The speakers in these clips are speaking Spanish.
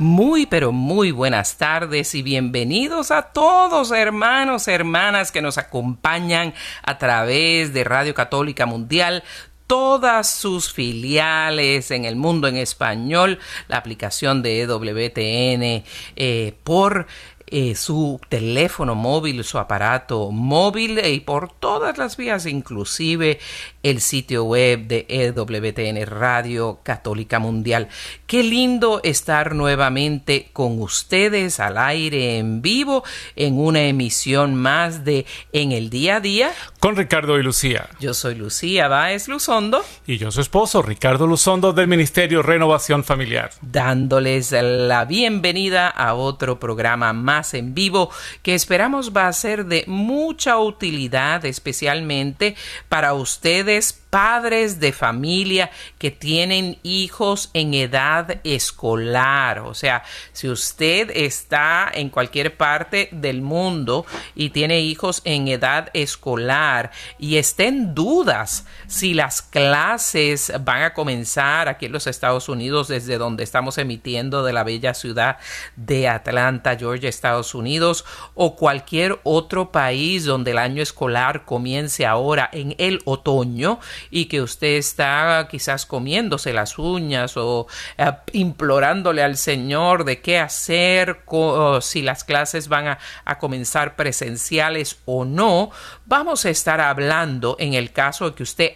Muy pero muy buenas tardes y bienvenidos a todos hermanos, hermanas que nos acompañan a través de Radio Católica Mundial, todas sus filiales en el mundo en español, la aplicación de EWTN eh, por eh, su teléfono móvil, su aparato móvil y por todas las vías, inclusive el sitio web de EWTN Radio Católica Mundial. Qué lindo estar nuevamente con ustedes al aire en vivo en una emisión más de En el Día a Día. Con Ricardo y Lucía. Yo soy Lucía Báez Luzondo. Y yo su esposo, Ricardo Luzondo, del Ministerio Renovación Familiar. Dándoles la bienvenida a otro programa más en vivo que esperamos va a ser de mucha utilidad, especialmente para ustedes padres de familia que tienen hijos en edad escolar. O sea, si usted está en cualquier parte del mundo y tiene hijos en edad escolar y está en dudas si las clases van a comenzar aquí en los Estados Unidos desde donde estamos emitiendo de la bella ciudad de Atlanta, Georgia, Estados Unidos o cualquier otro país donde el año escolar comience ahora en el otoño y que usted está quizás comiéndose las uñas o eh, implorándole al Señor de qué hacer, si las clases van a, comenzar presenciales o no, vamos a estar hablando en el caso de que usted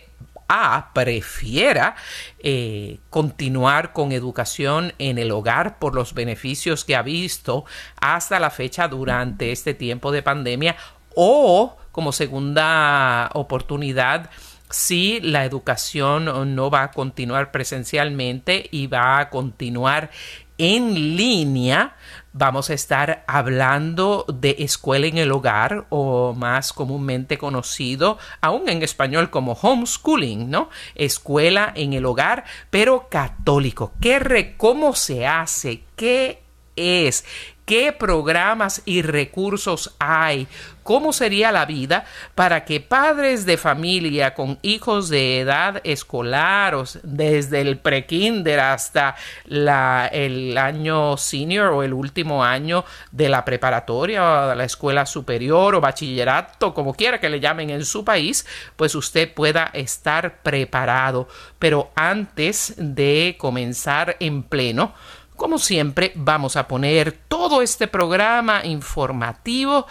prefiera eh, continuar con educación en el hogar por los beneficios que ha visto hasta la fecha durante este tiempo de pandemia o como segunda oportunidad si la educación no va a continuar presencialmente y va a continuar en línea, vamos a estar hablando de escuela en el hogar o más comúnmente conocido aún en español como homeschooling, ¿no? Escuela en el hogar, pero católico. ¿Qué cómo se hace? ¿Qué es? ¿Qué programas y recursos hay? ¿Cómo sería la vida para que padres de familia con hijos de edad escolar, desde el prekinder hasta el año senior o el último año de la preparatoria o de la escuela superior o bachillerato, como quiera que le llamen en su país, pues usted pueda estar preparado. Pero antes de comenzar en pleno, como siempre, vamos a poner todo este programa informativo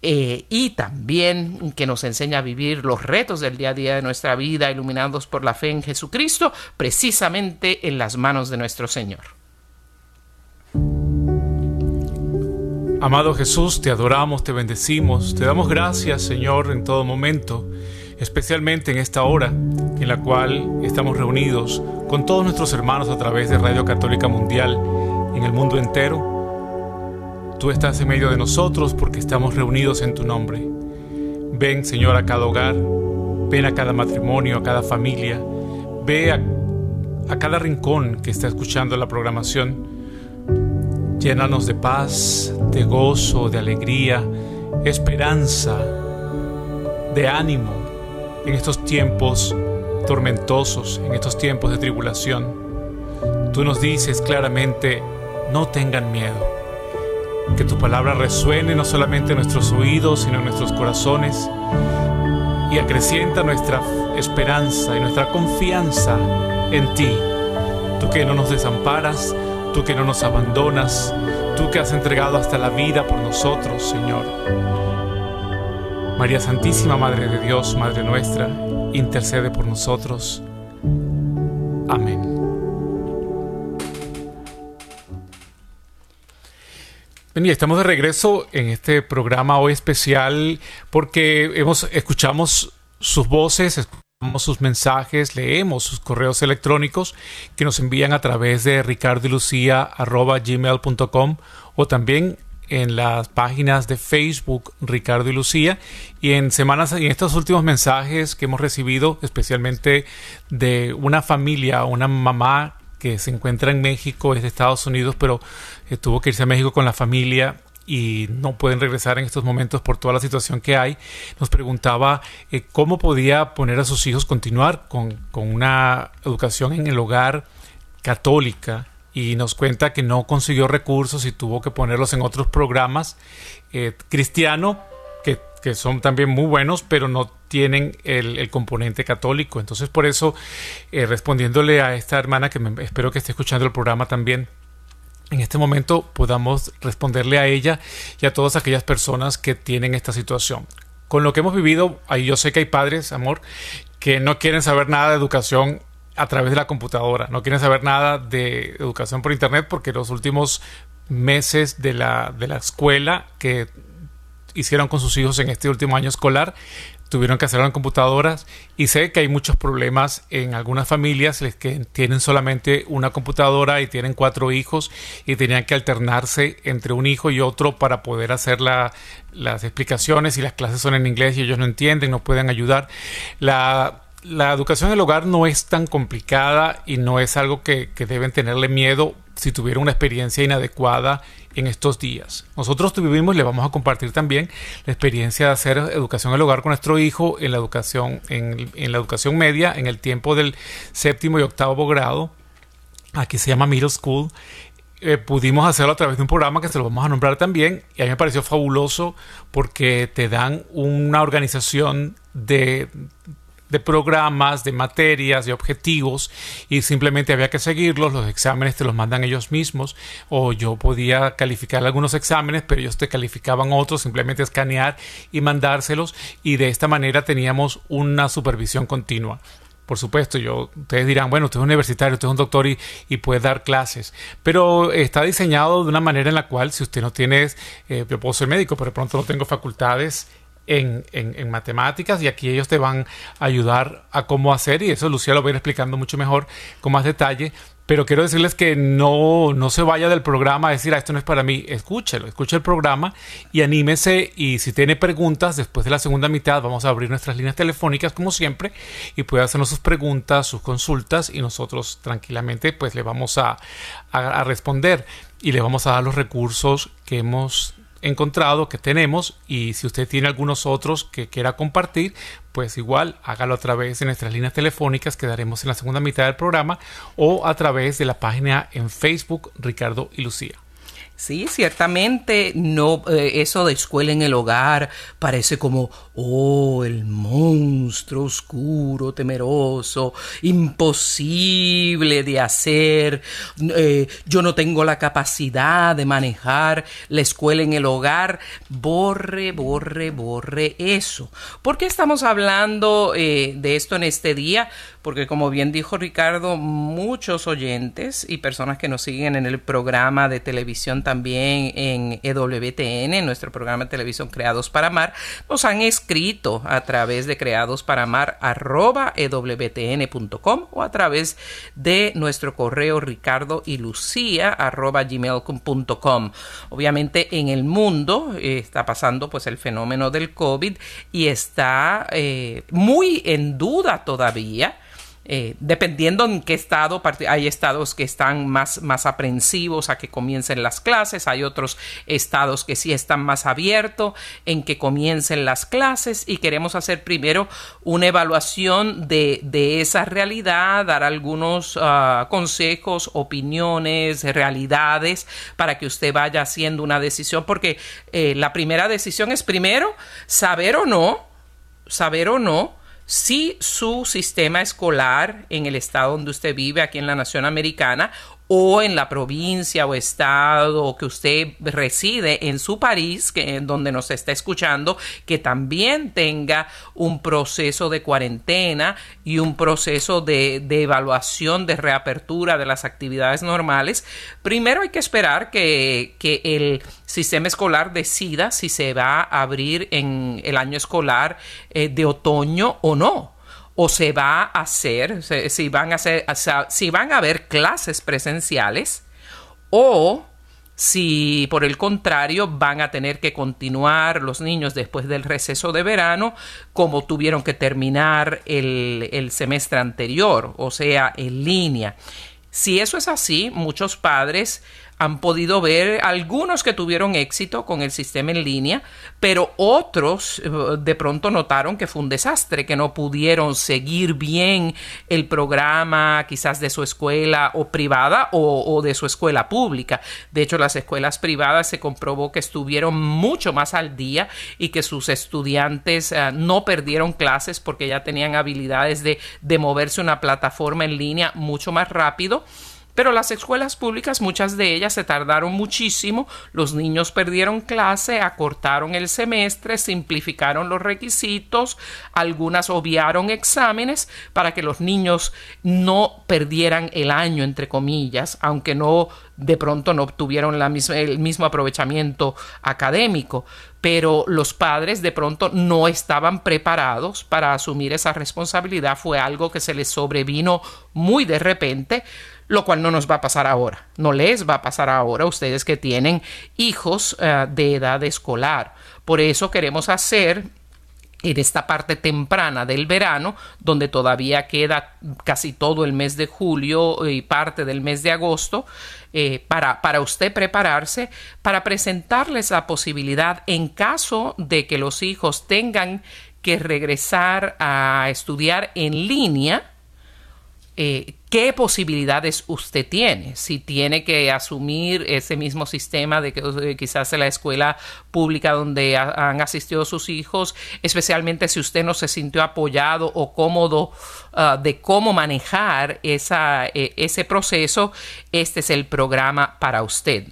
eh, y también que nos enseña a vivir los retos del día a día de nuestra vida, iluminados por la fe en Jesucristo, precisamente en las manos de nuestro Señor. Amado Jesús, te adoramos, te bendecimos, te damos gracias, Señor, en todo momento, especialmente en esta hora en la cual estamos reunidos con todos nuestros hermanos a través de Radio Católica Mundial en el mundo entero. Tú estás en medio de nosotros porque estamos reunidos en tu nombre. Ven, Señor, a cada hogar, ven a cada matrimonio, a cada familia, ve a, cada rincón que está escuchando la programación Llénanos de paz, de gozo, de alegría, esperanza, de ánimo en estos tiempos tormentosos, en estos tiempos de tribulación. Tú nos dices claramente, no tengan miedo. Que tu palabra resuene no solamente en nuestros oídos, sino en nuestros corazones y acrecienta nuestra esperanza y nuestra confianza en ti. Tú que no nos desamparas, tú que no nos abandonas, tú que has entregado hasta la vida por nosotros, Señor. María Santísima Madre de Dios, Madre nuestra, intercede por nosotros. Amén. Bien, estamos de regreso en este programa hoy especial porque hemos, escuchamos sus voces, escuchamos sus mensajes, leemos sus correos electrónicos que nos envían a través de ricardoylucia.gmail.com o también en las páginas de Facebook Ricardo y Lucía. Y en semanas y en estos últimos mensajes que hemos recibido especialmente de una familia, una mamá que se encuentra en México, es de Estados Unidos, pero eh, tuvo que irse a México con la familia y no pueden regresar en estos momentos por toda la situación que hay, nos preguntaba eh, cómo podía poner a sus hijos continuar con, con una educación en el hogar católica y nos cuenta que no consiguió recursos y tuvo que ponerlos en otros programas. Eh, cristianos que, que, son también muy buenos, pero no tienen el, el componente católico. Entonces, por eso, eh, respondiéndole a esta hermana que me, espero que esté escuchando el programa también, en este momento podamos responderle a ella y a todas aquellas personas que tienen esta situación. Con lo que hemos vivido, ahí yo sé que hay padres, amor, que no quieren saber nada de educación a través de la computadora. No quieren saber nada de educación por internet porque los últimos meses de la, de la escuela que hicieron con sus hijos en este último año escolar tuvieron que hacerlo en computadoras y sé que hay muchos problemas en algunas familias que tienen solamente una computadora y tienen cuatro hijos y tenían que alternarse entre un hijo y otro para poder hacer la, las explicaciones y las clases son en inglés y ellos no entienden, no pueden ayudar. La la educación en el hogar no es tan complicada y no es algo que, deben tenerle miedo si tuvieron una experiencia inadecuada en estos días. Nosotros tuvimos, le vamos a compartir también la experiencia de hacer educación en el hogar con nuestro hijo en la educación, en, la educación media, en el tiempo del séptimo y octavo grado. Aquí se llama Middle School. Eh, pudimos hacerlo a través de un programa que se lo vamos a nombrar también y a mí me pareció fabuloso porque te dan una organización de de programas, de materias, de objetivos y simplemente había que seguirlos, los exámenes te los mandan ellos mismos o yo podía calificar algunos exámenes pero ellos te calificaban otros, simplemente escanear y mandárselos y de esta manera teníamos una supervisión continua. Por supuesto, yo, ustedes dirán, bueno, usted es universitario, usted es un doctor y, y, puede dar clases, pero está diseñado de una manera en la cual si usted no tiene, eh, yo puedo ser médico, pero de pronto no tengo facultades en, matemáticas y aquí ellos te van a ayudar a cómo hacer y eso Lucía lo va a ir explicando mucho mejor con más detalle. Pero quiero decirles que no, no se vaya del programa a decir, ah, esto no es para mí. Escúchelo, escuche el programa y anímese. Y si tiene preguntas, después de la segunda mitad vamos a abrir nuestras líneas telefónicas como siempre y puede hacernos sus preguntas, sus consultas y nosotros tranquilamente pues le vamos a, a responder y le vamos a dar los recursos que hemos encontrado, que tenemos, y si usted tiene algunos otros que quiera compartir, pues igual hágalo a través de nuestras líneas telefónicas que daremos en la segunda mitad del programa o a través de la página en Facebook Ricardo y Lucía. Sí, ciertamente no eh, eso de escuela en el hogar parece como oh el monstruo oscuro, temeroso, imposible de hacer. Eh, yo no tengo la capacidad de manejar la escuela en el hogar. Borre, borre, borre eso. ¿Por qué estamos hablando eh, de esto en este día? porque como bien dijo Ricardo, muchos oyentes y personas que nos siguen en el programa de televisión también en EWTN, nuestro programa de televisión Creados para Amar, nos han escrito a través de creados para amar arroba ewtn.com o a través de nuestro correo ricardo y lucía gmail.com. Obviamente en el mundo eh, está pasando pues el fenómeno del COVID y está eh, muy en duda todavía eh, dependiendo en qué estado, hay estados que están más, más aprensivos a que comiencen las clases, hay otros estados que sí están más abiertos en que comiencen las clases y queremos hacer primero una evaluación de, esa realidad, dar algunos ah, consejos, opiniones, realidades para que usted vaya haciendo una decisión, porque eh, la primera decisión es primero saber o no, saber o no si su sistema escolar en el estado donde usted vive, aquí en la nación americana, o en la provincia o estado que usted reside en su país, que en donde nos está escuchando, que también tenga un proceso de cuarentena y un proceso de, de evaluación de reapertura de las actividades normales. Primero hay que esperar que, que el sistema escolar decida si se va a abrir en el año escolar eh, de otoño o no o se va a hacer, si van a, hacer, si van a haber clases presenciales o si por el contrario van a tener que continuar los niños después del receso de verano como tuvieron que terminar el, el semestre anterior, o sea, en línea. Si eso es así, muchos padres han podido ver algunos que tuvieron éxito con el sistema en línea, pero otros eh, de pronto notaron que fue un desastre, que no pudieron seguir bien el programa quizás de su escuela o privada o, de su escuela pública. De hecho, las escuelas privadas se comprobó que estuvieron mucho más al día y que sus estudiantes eh, no perdieron clases porque ya tenían habilidades de, de moverse una plataforma en línea mucho más rápido pero las escuelas públicas, muchas de ellas se tardaron muchísimo, los niños perdieron clase, acortaron el semestre, simplificaron los requisitos, algunas obviaron exámenes para que los niños no perdieran el año, entre comillas, aunque no de pronto no obtuvieron el mismo aprovechamiento académico, pero los padres de pronto no estaban preparados para asumir esa responsabilidad, fue algo que se les sobrevino muy de repente lo cual no nos va a pasar ahora, no les va a pasar ahora a ustedes que tienen hijos eh, de edad escolar. Por eso queremos hacer en esta parte temprana del verano, donde todavía queda casi todo el mes de julio y parte del mes de agosto, eh, para, para usted prepararse, para presentarles la posibilidad en caso de que los hijos tengan que regresar a estudiar en línea, eh, qué posibilidades usted tiene, si tiene que asumir ese mismo sistema de que eh, quizás en la escuela pública donde han asistido sus hijos, especialmente si usted no se sintió apoyado o cómodo ah, de cómo manejar esa, e, ese proceso, este es el programa para usted.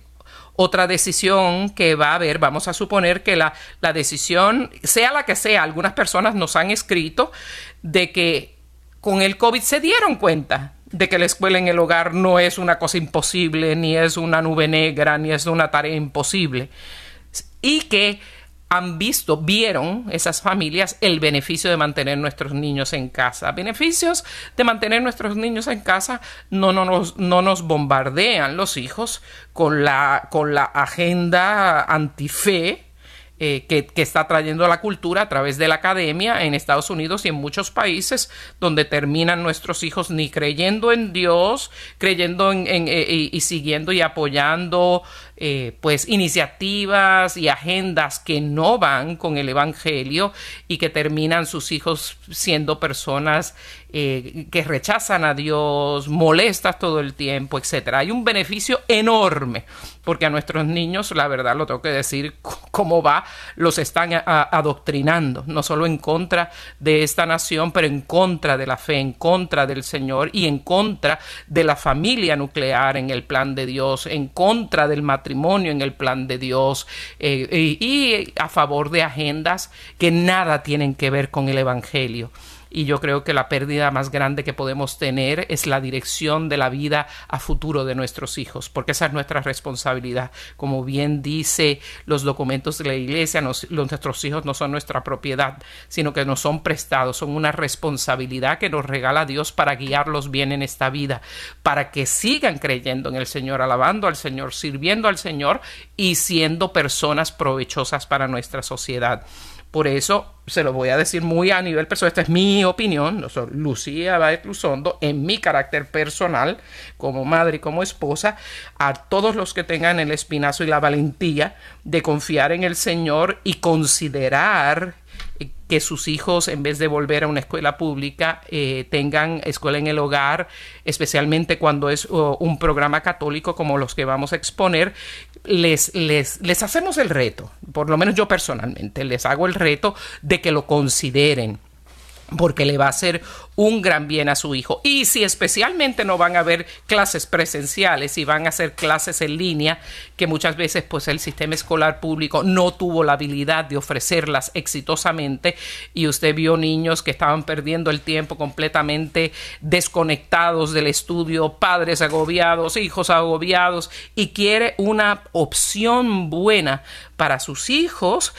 Otra decisión que va a haber, vamos a suponer que la, la, decisión, sea la que sea, algunas personas nos han escrito de que con el COVID se dieron cuenta de que la escuela en el hogar no es una cosa imposible, ni es una nube negra, ni es una tarea imposible. Y que han visto, vieron esas familias el beneficio de mantener nuestros niños en casa. Beneficios de mantener nuestros niños en casa no, no, nos, no nos bombardean los hijos con la, con la agenda antife eh, que, está trayendo la cultura a través de la academia en Estados Unidos y en muchos países donde terminan nuestros hijos ni creyendo en Dios, creyendo en, eh, y, siguiendo y apoyando eh, pues iniciativas y agendas que no van con el Evangelio y que terminan sus hijos siendo personas eh, que rechazan a Dios, molestas todo el tiempo, etcétera. Hay un beneficio enorme porque a nuestros niños, la verdad lo tengo que decir, cómo va, los están adoctrinando, no solo en contra de esta nación, pero en contra de la fe, en contra del Señor y en contra de la familia nuclear en el plan de Dios, en contra del matrimonio en el plan de Dios eh, y a favor de agendas que nada tienen que ver con el Evangelio y yo creo que la pérdida más grande que podemos tener es la dirección de la vida a futuro de nuestros hijos, porque esa es nuestra responsabilidad. Como bien dice los documentos de la iglesia, nuestros hijos no son nuestra propiedad, sino que nos son prestados, son una responsabilidad que nos regala Dios para guiarlos bien en esta vida, para que sigan creyendo en el Señor, alabando al Señor, sirviendo al Señor y siendo personas provechosas para nuestra sociedad. Por eso se lo voy a decir muy a nivel personal. Esta es mi opinión. No soy Lucía Baez Luzondo, en mi carácter personal, como madre y como esposa, a todos los que tengan el espinazo y la valentía de confiar en el Señor y considerar que sus hijos, en vez de volver a una escuela pública, eh, tengan escuela en el hogar, especialmente cuando es un programa católico como los que vamos a exponer, les, les, les hacemos el reto, por lo menos yo personalmente, les hago el reto de que lo consideren porque le va a hacer un gran bien a su hijo. Y si especialmente no van a haber clases presenciales y van a hacer clases en línea, que muchas veces pues el sistema escolar público no tuvo la habilidad de ofrecerlas exitosamente y usted vio niños que estaban perdiendo el tiempo completamente desconectados del estudio, padres agobiados, hijos agobiados y quiere una opción buena para sus hijos,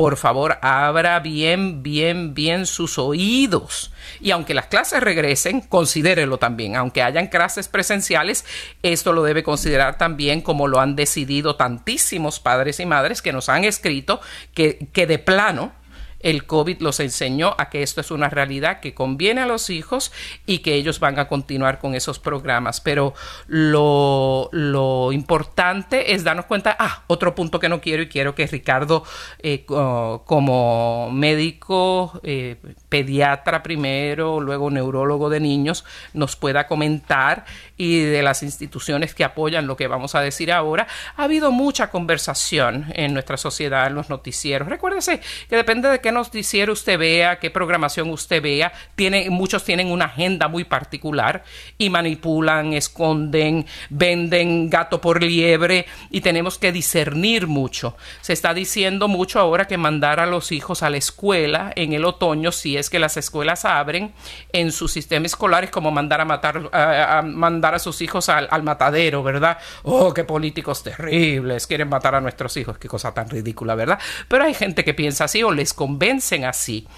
por favor, abra bien, bien, bien sus oídos. Y aunque las clases regresen, considérelo también. Aunque hayan clases presenciales, esto lo debe considerar también como lo han decidido tantísimos padres y madres que nos han escrito que, que de plano el COVID los enseñó a que esto es una realidad que conviene a los hijos y que ellos van a continuar con esos programas. Pero lo, importante es darnos cuenta, ah, otro punto que no quiero y quiero que Ricardo eh, como médico, eh, pediatra primero, luego neurólogo de niños, nos pueda comentar y de las instituciones que apoyan lo que vamos a decir ahora. Ha habido mucha conversación en nuestra sociedad, en los noticieros. Recuérdese que depende de qué noticiero usted vea, qué programación usted vea, tiene, muchos tienen una agenda muy particular y manipulan, esconden, venden gato por liebre y tenemos que discernir mucho. Se está diciendo mucho ahora que mandar a los hijos a la escuela en el otoño, si es que las escuelas abren en su sistema escolar, es como mandar a matar, a, mandar a sus hijos al, al matadero, ¿verdad? Oh, qué políticos terribles, quieren matar a nuestros hijos, qué cosa tan ridícula, ¿verdad? Pero hay gente que piensa así o les convence vencen así.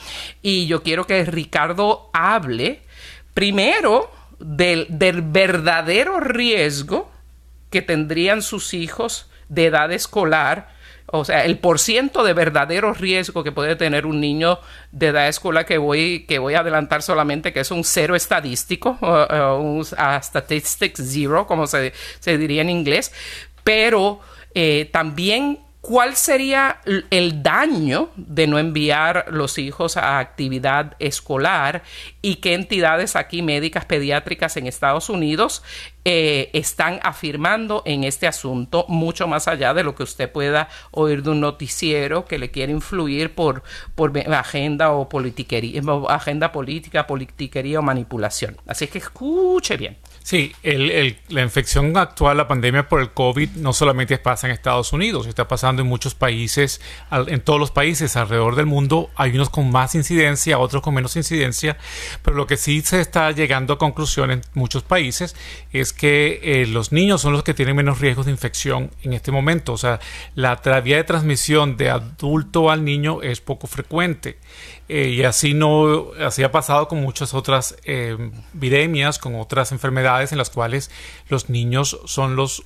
Y yo quiero que Ricardo hable primero del, del verdadero riesgo que tendrían sus hijos de edad escolar o sea, el porciento de verdadero riesgo que puede tener un niño de edad escolar que voy, que voy a adelantar solamente, que es un cero estadístico, un statistics zero, como se, se, diría en inglés, pero eh, también ¿Cuál sería el daño de no enviar los hijos a actividad escolar y qué entidades aquí médicas pediátricas en Estados Unidos eh, están afirmando en este asunto mucho más allá de lo que usted pueda oír de un noticiero que le quiere influir por, por agenda o politiquería, agenda política, politiquería o manipulación. Así que escuche bien. Sí, el, la infección actual, la pandemia por el COVID, no solamente pasa en Estados Unidos, está pasando en muchos países, en todos los países alrededor del mundo. Hay unos con más incidencia, otros con menos incidencia, pero lo que sí se está llegando a conclusión en muchos países es que eh, los niños son los que tienen menos riesgos de infección en este momento. O sea, la vía de transmisión de adulto al niño es poco frecuente. Eh, y así no, así ha pasado con muchas otras eh, con otras enfermedades en las cuales los niños son los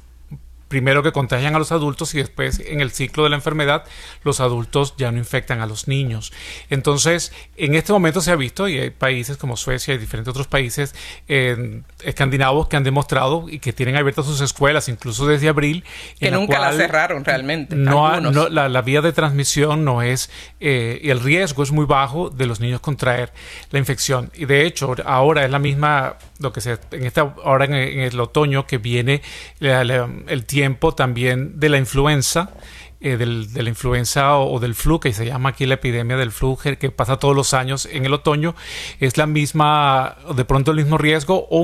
primero que contagian a los adultos y después en el ciclo de la enfermedad los adultos ya no infectan a los niños. Entonces, en este momento se ha visto, y hay países como Suecia y diferentes otros países eh, escandinavos que han demostrado y que tienen abiertas sus escuelas, incluso desde abril. Que nunca la cerraron realmente. No, la, vía de transmisión no es, eh, y el riesgo es muy bajo de los niños contraer la infección. Y de hecho, ahora es la misma, lo que se, en esta, ahora en, el otoño que viene el tiempo tiempo también de la influenza, eh, de la influenza o, del flu, que se llama aquí la epidemia del flu, que pasa todos los años en el otoño, es la misma, de pronto el mismo riesgo, o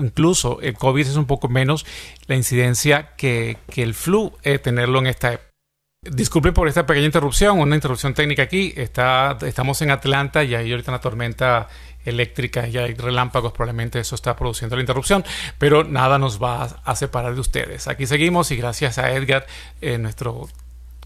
incluso el COVID es un poco menos la incidencia que, el flu, eh, tenerlo en esta época. Disculpe por esta pequeña interrupción, una interrupción técnica aquí. Está, estamos en Atlanta y hay ahorita una tormenta eléctrica y hay relámpagos, probablemente eso está produciendo la interrupción, pero nada nos va a, separar de ustedes. Aquí seguimos y gracias a Edgar, eh, nuestro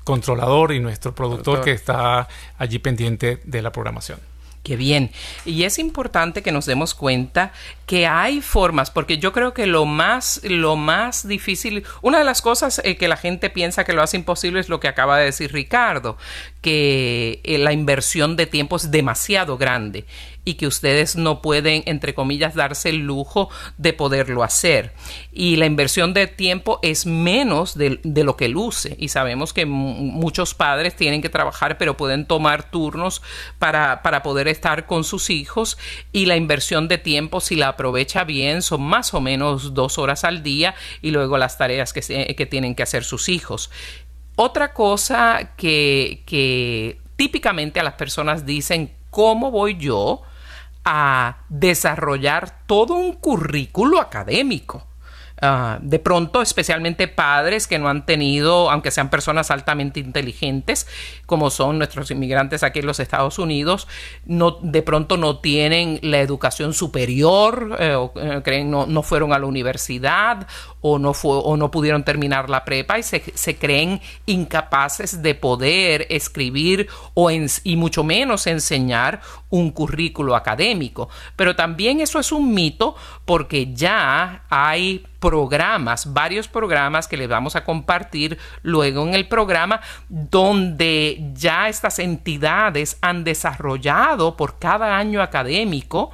controlador y nuestro productor que está allí pendiente de la programación. Qué bien. Y es importante que nos demos cuenta que hay formas, porque yo creo que lo más, lo más difícil, una de las cosas eh, que la gente piensa que lo hace imposible es lo que acaba de decir Ricardo, que eh, la inversión de tiempo es demasiado grande y que ustedes no pueden, entre comillas, darse el lujo de poderlo hacer. Y la inversión de tiempo es menos de, lo que luce. Y sabemos que muchos padres tienen que trabajar, pero pueden tomar turnos para, para poder estar con sus hijos. Y la inversión de tiempo, si la aprovecha bien, son más o menos dos horas al día y luego las tareas que, que tienen que hacer sus hijos. Otra cosa que, que típicamente a las personas dicen ¿cómo voy yo a desarrollar todo un currículo académico? Ah, de pronto, especialmente padres que no han tenido, aunque sean personas altamente inteligentes, como son nuestros inmigrantes aquí en los Estados Unidos, no, de pronto no tienen la educación superior, eh, o, eh, creen no, no, fueron a la universidad o no, fue, o no pudieron terminar la prepa y se, creen incapaces de poder escribir o y mucho menos enseñar un currículo académico. Pero también eso es un mito porque ya hay programas, varios programas que les vamos a compartir luego en el programa, donde ya estas entidades han desarrollado por cada año académico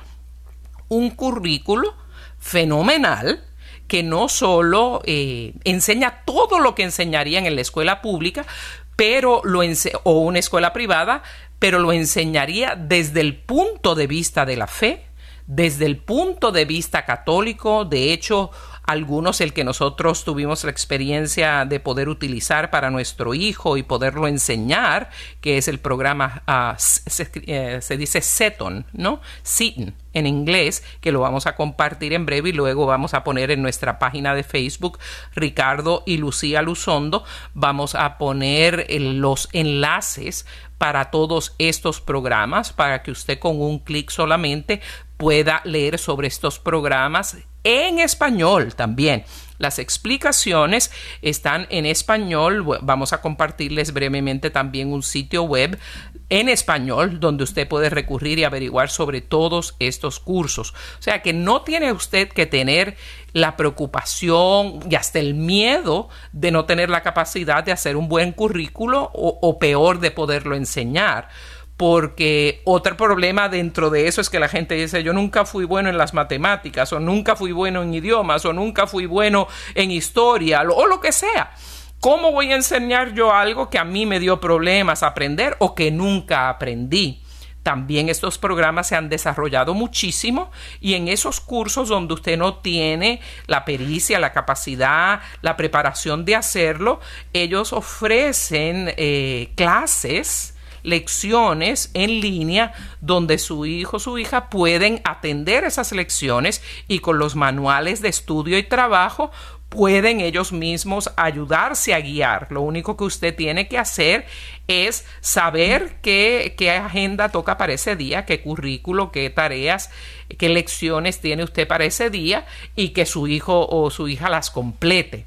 un currículo fenomenal que no solo eh, enseña todo lo que enseñarían en la escuela pública, pero lo o una escuela privada, pero lo enseñaría desde el punto de vista de la fe, desde el punto de vista católico. De hecho, algunos el que nosotros tuvimos la experiencia de poder utilizar para nuestro hijo y poderlo enseñar, que es el programa, uh, se, eh, se, dice Seton, ¿no? Seton en inglés, que lo vamos a compartir en breve y luego vamos a poner en nuestra página de Facebook, Ricardo y Lucía Luzondo, vamos a poner los enlaces para todos estos programas para que usted con un clic solamente pueda leer sobre estos programas en español también. Las explicaciones están en español. Vamos a compartirles brevemente también un sitio web en español donde usted puede recurrir y averiguar sobre todos estos cursos. O sea que no tiene usted que tener la preocupación y hasta el miedo de no tener la capacidad de hacer un buen currículo o, o peor de poderlo enseñar porque otro problema dentro de eso es que la gente dice yo nunca fui bueno en las matemáticas o nunca fui bueno en idiomas o nunca fui bueno en historia o lo que sea. ¿Cómo voy a enseñar yo algo que a mí me dio problemas aprender o que nunca aprendí? También estos programas se han desarrollado muchísimo y en esos cursos donde usted no tiene la pericia, la capacidad, la preparación de hacerlo, ellos ofrecen eh, clases lecciones en línea donde su hijo o su hija pueden atender esas lecciones y con los manuales de estudio y trabajo pueden ellos mismos ayudarse a guiar. Lo único que usted tiene que hacer es saber qué, qué, agenda toca para ese día, qué currículo, qué tareas, qué lecciones tiene usted para ese día y que su hijo o su hija las complete.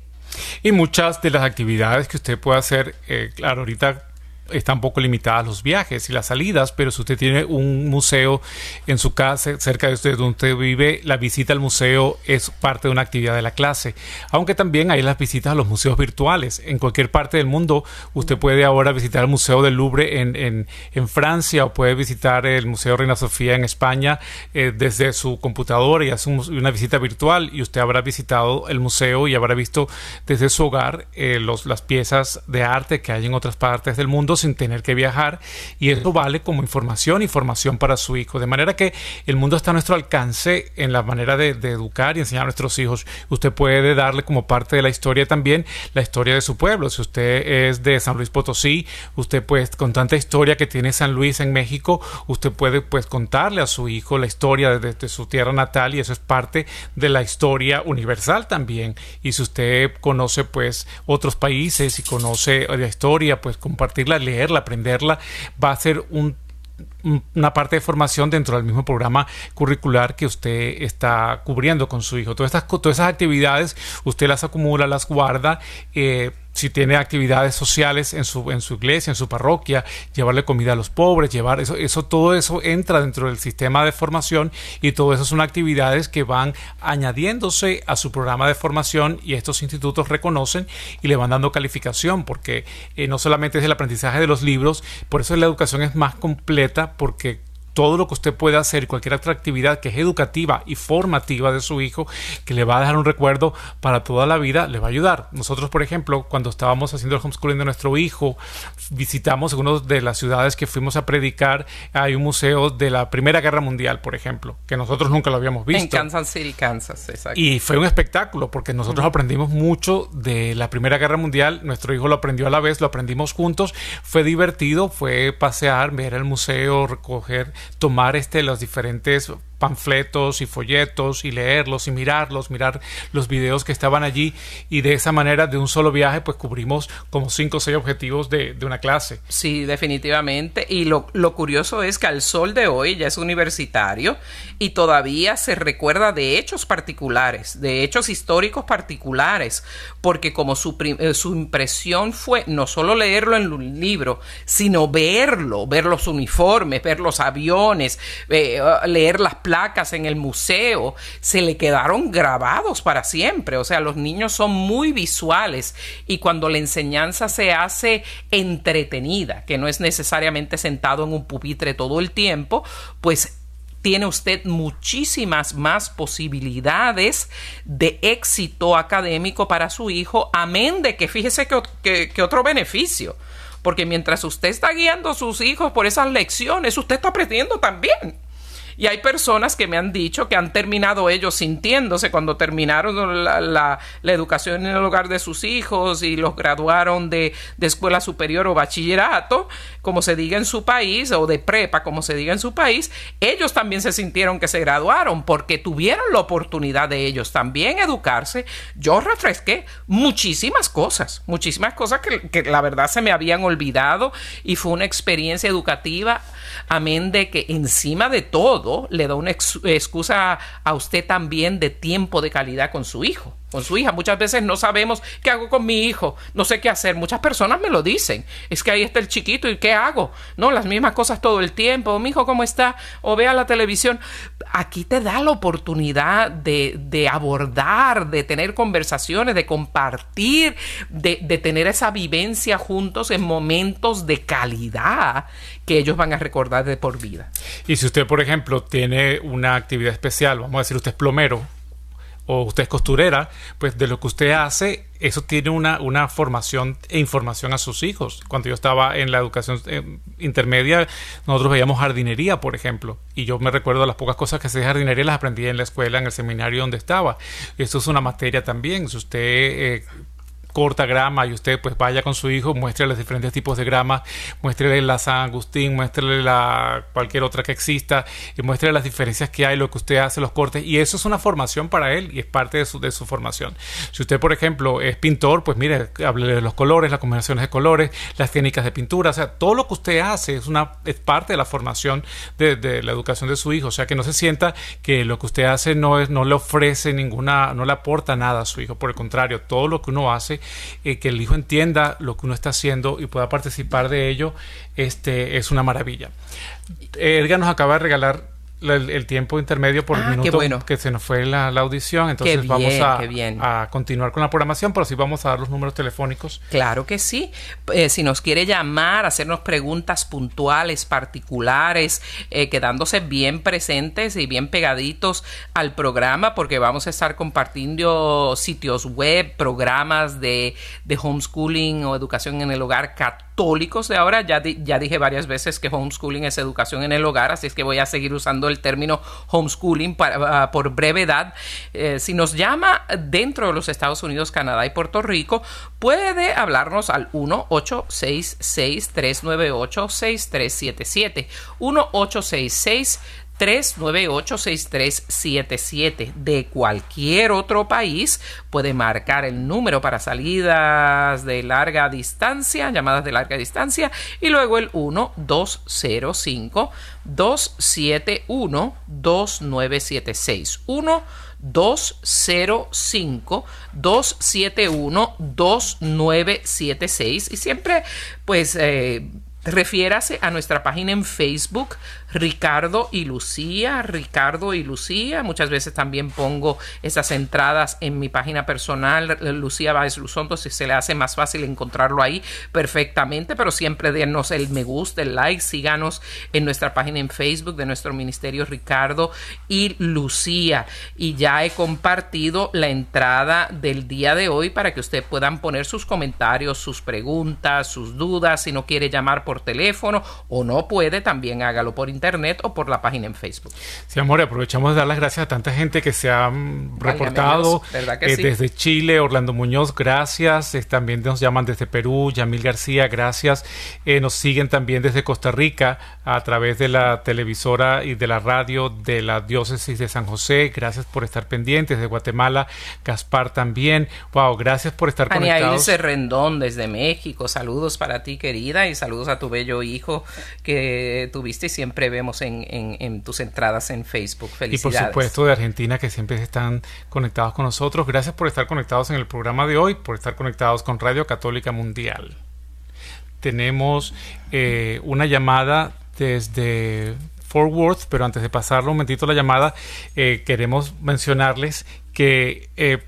Y muchas de las actividades que usted puede hacer, eh, claro, ahorita están poco limitadas los viajes y las salidas, pero si usted tiene un museo en su casa, cerca de usted donde usted vive, la visita al museo es parte de una actividad de la clase. Aunque también hay las visitas a los museos virtuales. En cualquier parte del mundo, usted puede ahora visitar el Museo del Louvre en, en, Francia o puede visitar el Museo Reina Sofía en España eh, desde su computadora y hacer una visita virtual y usted habrá visitado el museo y habrá visto desde su hogar eh, las piezas de arte que hay en otras partes del mundo sin tener que viajar y eso vale como información, información para su hijo. De manera que el mundo está a nuestro alcance en la manera de, de educar y enseñar a nuestros hijos. Usted puede darle como parte de la historia también la historia de su pueblo. Si usted es de San Luis Potosí, usted pues con tanta historia que tiene San Luis en México, usted puede pues contarle a su hijo la historia de, de su tierra natal y eso es parte de la historia universal también. Y si usted conoce pues otros países y conoce la historia, pues compartirla, leerla, aprenderla, va a ser un una parte de formación dentro del mismo programa curricular que usted está cubriendo con su hijo. Todas estas todas esas actividades usted las acumula, las guarda. Eh, si tiene actividades sociales en su, en su iglesia, en su parroquia, llevarle comida a los pobres, llevar eso, eso, todo eso entra dentro del sistema de formación y todo eso son actividades que van añadiéndose a su programa de formación y estos institutos reconocen y le van dando calificación porque eh, no solamente es el aprendizaje de los libros, por eso la educación es más completa porque todo lo que usted pueda hacer, cualquier otra actividad que es educativa y formativa de su hijo, que le va a dejar un recuerdo para toda la vida, le va a ayudar. Nosotros, por ejemplo, cuando estábamos haciendo el homeschooling de nuestro hijo, visitamos una de las ciudades que fuimos a predicar. Hay un museo de la Primera Guerra Mundial, por ejemplo, que nosotros nunca lo habíamos visto. En Kansas City, Kansas, exacto. Y fue un espectáculo, porque nosotros aprendimos mucho de la Primera Guerra Mundial. Nuestro hijo lo aprendió a la vez, lo aprendimos juntos. Fue divertido, fue pasear, ver el museo, recoger tomar este, los diferentes panfletos y folletos y leerlos y mirarlos, mirar los videos que estaban allí y de esa manera de un solo viaje pues cubrimos como cinco o seis objetivos de, una clase. Sí, definitivamente. Y lo, lo curioso es que al sol de hoy ya es universitario y todavía se recuerda de hechos particulares, de hechos históricos particulares, porque como su, eh, su impresión fue no solo leerlo en un libro, sino verlo, ver los uniformes, ver los aviones, eh, leer las placas en el museo, se le quedaron grabados para siempre. O sea, los niños son muy visuales y cuando la enseñanza se hace entretenida, que no es necesariamente sentado en un pupitre todo el tiempo, pues tiene usted muchísimas más posibilidades de éxito académico para su hijo, amén de que fíjese que, que, otro beneficio. Porque mientras usted está guiando a sus hijos por esas lecciones, usted está aprendiendo también. Y hay personas que me han dicho que han terminado ellos sintiéndose cuando terminaron la, educación en el hogar de sus hijos y los graduaron de, de, escuela superior o bachillerato, como se diga en su país, o de prepa, como se diga en su país, ellos también se sintieron que se graduaron porque tuvieron la oportunidad de ellos también educarse. Yo refresqué muchísimas cosas, muchísimas cosas que, que la verdad se me habían olvidado y fue una experiencia educativa, amén de que encima de le da una excusa a usted también de tiempo de calidad con su hijo con su hija. Muchas veces no sabemos qué hago con mi hijo, no sé qué hacer. Muchas personas me lo dicen. Es que ahí está el chiquito y qué hago. No, las mismas cosas todo el tiempo. Mi hijo, ¿cómo está? O vea la televisión. Aquí te da la oportunidad de, de abordar, de tener conversaciones, de compartir, de, de tener esa vivencia juntos en momentos de calidad que ellos van a recordar de por vida. Y si usted, por ejemplo, tiene una actividad especial, vamos a decir, usted es plomero, o usted es costurera, pues de lo que usted hace, eso tiene una, una formación e información a sus hijos. Cuando yo estaba en la educación eh, intermedia, nosotros veíamos jardinería, por ejemplo, y yo me recuerdo las pocas cosas que sé de jardinería las aprendí en la escuela, en el seminario donde estaba. Esto es una materia también. Si usted eh, corta grama y usted pues vaya con su hijo, muestre los diferentes tipos de grama, muéstrele la San Agustín, muéstrele la cualquier otra que exista y muéstrele las diferencias que hay, lo que usted hace, los cortes y eso es una formación para él y es parte de su, de su formación. Si usted por ejemplo es pintor, pues mire, hable de los colores, las combinaciones de colores, las técnicas de pintura, o sea, todo lo que usted hace es una es parte de la formación de, de la educación de su hijo, o sea, que no se sienta que lo que usted hace no es no le ofrece ninguna no le aporta nada a su hijo, por el contrario, todo lo que uno hace eh, que el hijo entienda lo que uno está haciendo y pueda participar de ello, este, es una maravilla. Edgar nos acaba de regalar el, tiempo intermedio por el ah, minuto que se nos fue la, audición. Entonces vamos a, continuar con la programación, pero sí vamos a dar los números telefónicos. Claro que sí. Eh, si nos quiere llamar, hacernos preguntas puntuales, particulares, eh, quedándose bien presentes y bien pegaditos al programa, porque vamos a estar compartiendo sitios web, programas de, de homeschooling o educación en el hogar católicos de ahora. Ya, ya dije varias veces que homeschooling es educación en el hogar, así es que voy a seguir usando el término homeschooling para, ah, por brevedad. Eh, si nos llama dentro de los Estados Unidos, Canadá y Puerto Rico, puede hablarnos al 1-866-398-6377. 1-866 398-6377 de cualquier otro país puede marcar el número para salidas de larga distancia, llamadas de larga distancia y luego el 1205 271 2976 1 205 271 2976 y siempre pues eh, refiérase a nuestra página en Facebook Ricardo y Lucía, Ricardo y Lucía. Muchas veces también pongo esas entradas en mi página personal, Lucía Báez Luzondo, si se le hace más fácil encontrarlo ahí perfectamente, pero siempre denos el me gusta, el like, síganos en nuestra página en Facebook de nuestro ministerio Ricardo y Lucía. Y ya he compartido la entrada del día de hoy para que ustedes puedan poner sus comentarios, sus preguntas, sus dudas, si no quiere llamar por teléfono o no puede, también hágalo por internet o por la página en Facebook. Sí, amor, aprovechamos de dar las gracias a tanta gente que se ha mm, reportado eh, desde Chile, Orlando Muñoz, gracias. también nos llaman desde Perú, Yamil García, gracias. Eh, nos siguen también desde Costa Rica a través de la televisora y de la radio de la diócesis de San José. Gracias por estar pendientes. De Guatemala, Gaspar también. Wow, gracias por estar conectados. Ilse Rendón desde México. Saludos para ti, querida, y saludos a tu bello hijo que tuviste siempre vemos en, en, tus entradas en Facebook. Felicidades. Y por supuesto de Argentina que siempre están conectados con nosotros. Gracias por estar conectados en el programa de hoy, por estar conectados con Radio Católica Mundial. Tenemos eh, una llamada desde Fort Worth, pero antes de pasarlo un momentito la llamada, eh, queremos mencionarles que eh,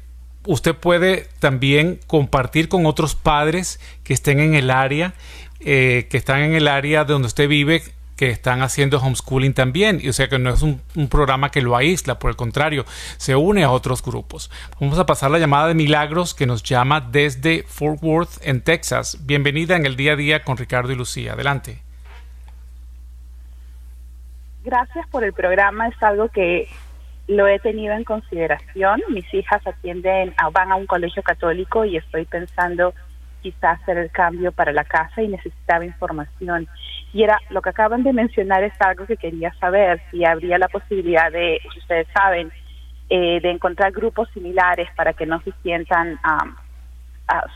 usted puede también compartir con otros padres que estén en el área, que están en el área de donde usted vive, están haciendo homeschooling también. Y, o sea que no es un, programa que lo aísla, por el contrario, se une a otros grupos. Vamos a pasar la llamada de Milagros que nos llama desde Fort Worth, en Texas. Bienvenida en el día a día con Ricardo y Lucía. Adelante. Gracias por el programa. Es algo que lo he tenido en consideración. Mis hijas atienden, van a un colegio católico y estoy pensando quizás hacer el cambio para la casa y necesitaba información. Y era lo que acaban de mencionar es algo que quería saber, si habría la posibilidad de, ustedes saben, eh, de encontrar grupos similares para que no se sientan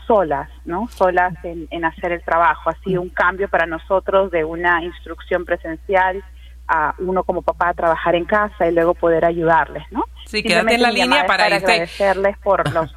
solas, ¿no? Solas en, en hacer el trabajo. Ha sido un cambio para nosotros de una instrucción presencial a uno como papá a trabajar en casa y luego poder ayudarles, ¿no? Sí, quédate en la línea para, para agradecerles por los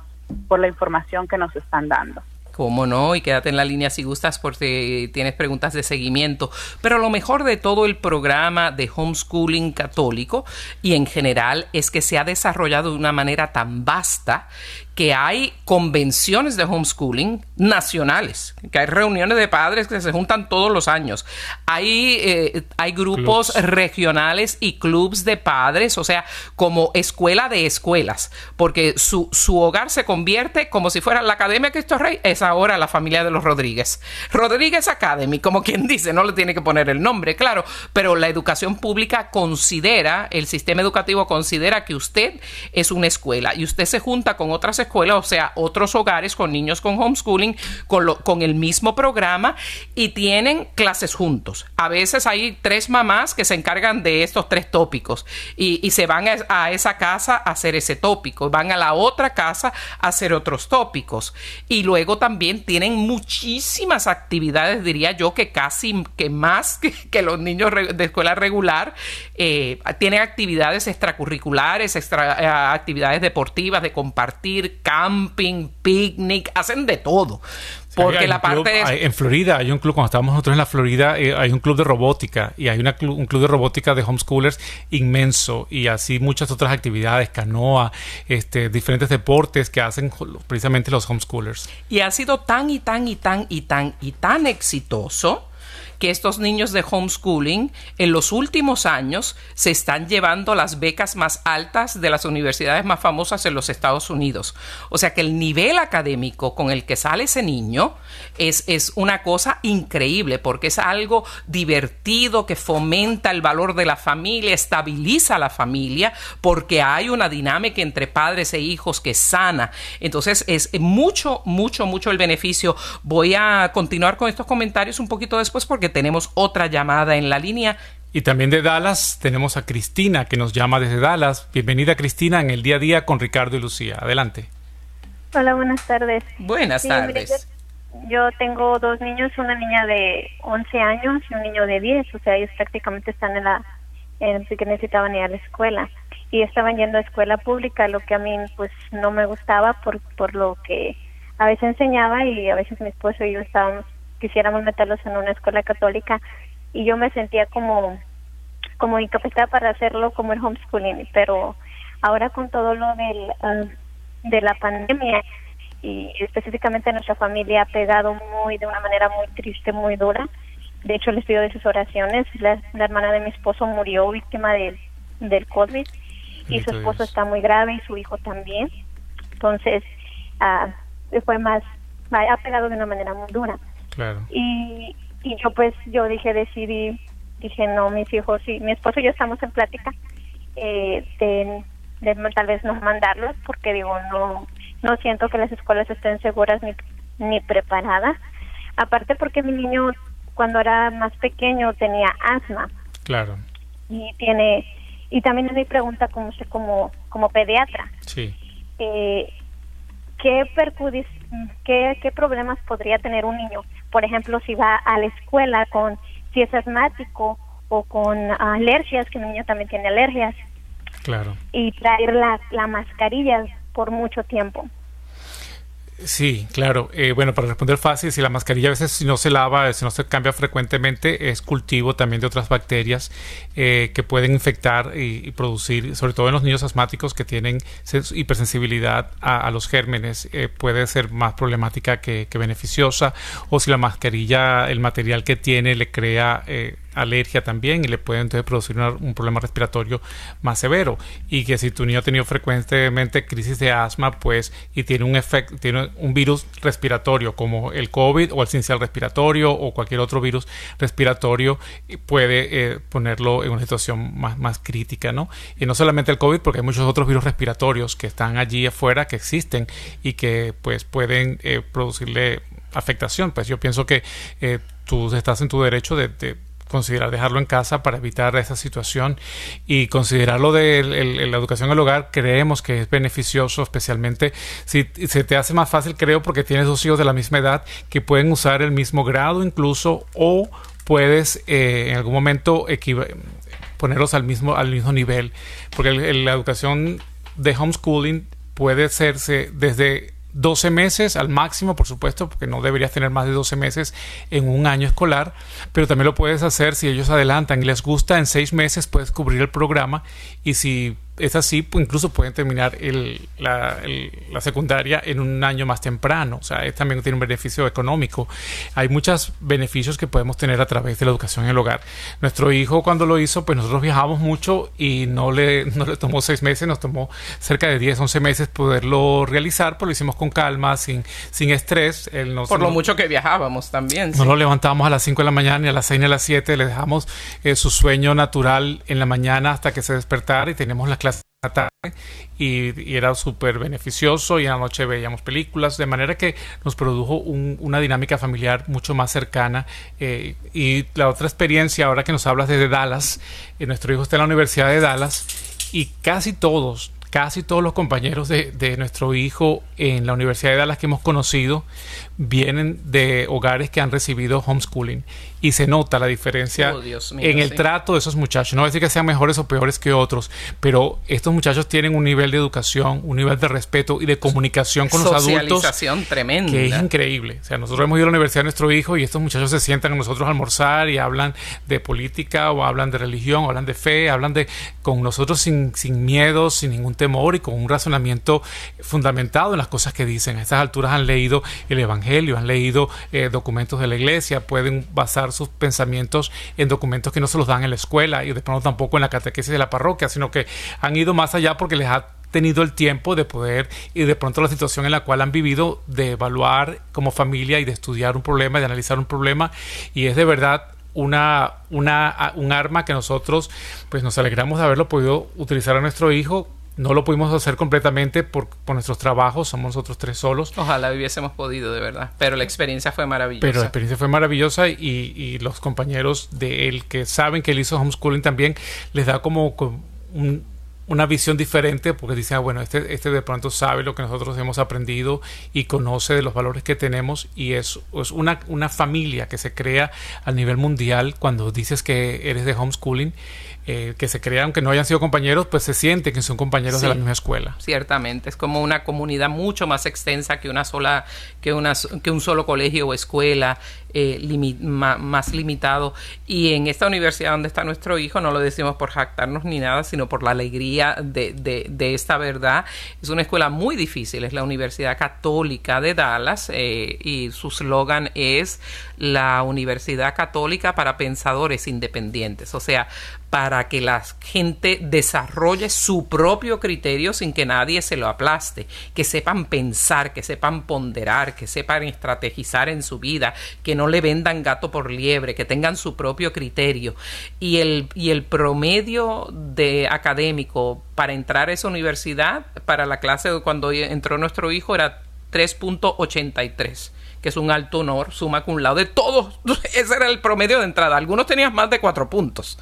por la información que nos están dando. Cómo no, y quédate en la línea si gustas porque tienes preguntas de seguimiento. Pero lo mejor de todo el programa de homeschooling católico y en general es que se ha desarrollado de una manera tan vasta que hay convenciones de homeschooling nacionales, que hay reuniones de padres que se juntan todos los años. Hay, eh, hay grupos regionales y clubs de padres, o sea, como escuela de escuelas, porque su, su hogar se convierte como si fuera la Academia Cristo Rey, es ahora la familia de los Rodríguez. Rodríguez Academy, como quien dice, no le tiene que poner el nombre, claro, pero la educación pública considera, el sistema educativo considera que usted es una escuela y usted se junta con otras escuelas, o sea, otros hogares con niños con homeschooling, con, con el mismo programa y tienen clases juntos. A veces hay tres mamás que se encargan de estos tres tópicos y, se van a, esa casa a hacer ese tópico, van a la otra casa a hacer otros tópicos y luego también tienen muchísimas actividades, diría yo, que casi que más que, los niños de escuela regular, eh, tienen actividades extracurriculares, extra, eh, actividades deportivas, de compartir, camping, picnic, hacen de todo. Porque la parte En Florida hay un club, cuando estábamos nosotros en la Florida, eh, hay un club de robótica y hay una un club de robótica de homeschoolers inmenso y así muchas otras actividades, canoa, este, diferentes deportes que hacen precisamente los homeschoolers. Y ha sido tan y tan y tan y tan y tan exitoso que estos niños de homeschooling en los últimos años se están llevando las becas más altas de las universidades más famosas en los Estados Unidos. O sea que el nivel académico con el que sale ese niño es, es una cosa increíble porque es algo divertido que fomenta el valor de la familia, estabiliza la familia porque hay una dinámica entre padres e hijos que sana. Entonces es mucho, mucho, mucho el beneficio. Voy a continuar con estos comentarios un poquito después porque tenemos otra llamada en la línea. Y también de Dallas tenemos a Cristina que nos llama desde Dallas. Bienvenida Cristina en el día a día con Ricardo y Lucía. Adelante. Hola, buenas tardes. Buenas tardes. yo, tengo dos niños, una niña de 11 años y un niño de 10, o sea, ellos prácticamente están en la en que necesitaban ir a la escuela y estaban yendo a escuela pública, lo que a mí pues no me gustaba por por lo que a veces enseñaba y a veces mi esposo y yo estábamos quisiéramos meterlos en una escuela católica y yo me sentía como como incapacitada para hacerlo como el homeschooling, pero ahora con todo lo del ah, de la pandemia y específicamente nuestra familia ha pegado muy de una manera muy triste, muy dura. De hecho, les pido de sus oraciones. La, hermana de mi esposo murió víctima de, del COVID y su esposo está muy grave y su hijo también. Entonces, uh, fue más, ha pegado de una manera muy dura. Claro. Y y yo pues, yo dije, decidí, dije, no, mis hijos y mi esposo y yo estamos en plática eh, de, de, tal vez no mandarlos porque digo, no, no siento que las escuelas estén seguras ni, ni preparadas. Aparte porque mi niño cuando era más pequeño tenía asma. Claro. Y tiene y también es mi pregunta como como como pediatra. Sí. Eh, ¿qué, qué, ¿Qué problemas podría tener un niño? Por ejemplo, si va a la escuela con si es asmático o con alergias, que el niño también tiene alergias. Claro. Y traer la, la mascarilla por mucho tiempo. Sí, claro. Eh, bueno, para responder fácil, si la mascarilla a veces si no se lava, si no se cambia frecuentemente, es cultivo también de otras bacterias eh, que pueden infectar y, producir, sobre todo en los niños asmáticos que tienen hipersensibilidad a, los gérmenes, eh, puede ser más problemática que, que, beneficiosa. O si la mascarilla, el material que tiene, le crea alergia también y le puede entonces producir un problema respiratorio más severo y que si tu niño ha tenido frecuentemente crisis de asma pues y tiene un efecto tiene un virus respiratorio como el COVID o el sincicial respiratorio o cualquier otro virus respiratorio puede eh, ponerlo en una situación más, más crítica ¿no? y no solamente el COVID porque hay muchos otros virus respiratorios que están allí afuera que existen y que pues pueden eh, producirle afectación pues yo pienso que eh, tú estás en tu derecho de considerar dejarlo en casa para evitar esa situación y considerarlo de la educación el hogar creemos que es beneficioso especialmente si se te hace más fácil creo porque tienes dos hijos de la misma edad que pueden usar el mismo grado incluso o puedes eh, en algún momento ponerlos al mismo al mismo nivel porque la educación de homeschooling puede hacerse desde 12 meses al máximo, por supuesto, porque no deberías tener más de 12 meses en un año escolar, pero también lo puedes hacer si ellos adelantan y les gusta, en 6 meses puedes cubrir el programa y si es así, pues incluso pueden terminar el, la, secundaria en un año más temprano. O sea, también tiene un beneficio económico. Hay muchos beneficios que podemos tener a través de la educación en el hogar. Nuestro hijo cuando lo hizo, pues nosotros viajamos mucho y no le, no le tomó seis meses, nos tomó cerca de 10, 11 meses poderlo realizar, pues lo hicimos con calma, sin, sin estrés. Por lo mucho que viajábamos también. No lo levantamos a las 5 de la mañana y a las 6 ni a las 7 le dejamos eh, su sueño natural en la mañana hasta que se despertara y teníamos las clases tarde y, era súper beneficioso y en la noche veíamos películas, de manera que nos produjo una dinámica familiar mucho más cercana. Eh, y la otra experiencia, ahora que nos hablas desde Dallas, eh, nuestro hijo está en la Universidad de Dallas y casi todos, casi todos los compañeros de, nuestro hijo en la Universidad de Dallas que hemos conocido vienen de hogares que han recibido homeschooling y se nota la diferencia oh, en el trato de esos muchachos. No voy a decir que sean mejores o peores que otros, pero estos muchachos tienen un nivel de educación, un nivel de respeto y de comunicación con los adultos tremenda. que es increíble. O sea, nosotros hemos ido a la universidad de nuestro hijo y estos muchachos se sientan con nosotros a almorzar y hablan de política o hablan de religión, o hablan de fe, hablan de con nosotros sin, sin miedo, sin ningún temor y con un razonamiento fundamentado en las cosas que dicen. A estas alturas han leído el Evangelio, han leído eh, documentos de la iglesia, pueden basar sus pensamientos en documentos que no se los dan en la escuela y de pronto tampoco en la catequesis de la parroquia, sino que han ido más allá porque les ha tenido el tiempo de poder y de pronto la situación en la cual han vivido de evaluar como familia y de estudiar un problema, de analizar un problema. Y es de verdad una, una un arma que nosotros pues nos alegramos de haberlo podido utilizar a nuestro hijo no lo pudimos hacer completamente por, nuestros trabajos, somos nosotros tres solos. Ojalá hubiésemos podido, de verdad. Pero la experiencia fue maravillosa. Pero la experiencia fue maravillosa y, los compañeros de él que saben que él hizo homeschooling también les da como, una visión diferente porque dicen, ah, bueno, este, este de pronto sabe lo que nosotros hemos aprendido y conoce de los valores que tenemos y es, es una, una familia que se crea a nivel mundial cuando dices que eres de homeschooling eh, que se crean, aunque no hayan sido compañeros, pues se siente que son compañeros de la misma escuela. Ciertamente, es como una comunidad mucho más extensa que una sola, que una, que un solo colegio o escuela eh, más limitado. Y en esta universidad donde está nuestro hijo, no lo decimos por jactarnos ni nada, sino por la alegría área de, de, esta verdad. Es una escuela muy difícil, es la Universidad Católica de Dallas eh, y su slogan es la Universidad Católica para Pensadores Independientes. O sea, para que la gente desarrolle su propio criterio sin que nadie se lo aplaste, que sepan pensar, que sepan ponderar, que sepan estrategizar en su vida, que no le vendan gato por liebre, que tengan su propio criterio. Y el, y el promedio de académico para entrar a esa universidad, para la clase cuando entró nuestro hijo, era 3.83 que es un alto honor, suma con un lado de todos. Ese era el promedio de entrada. Algunos tenían más de cuatro puntos.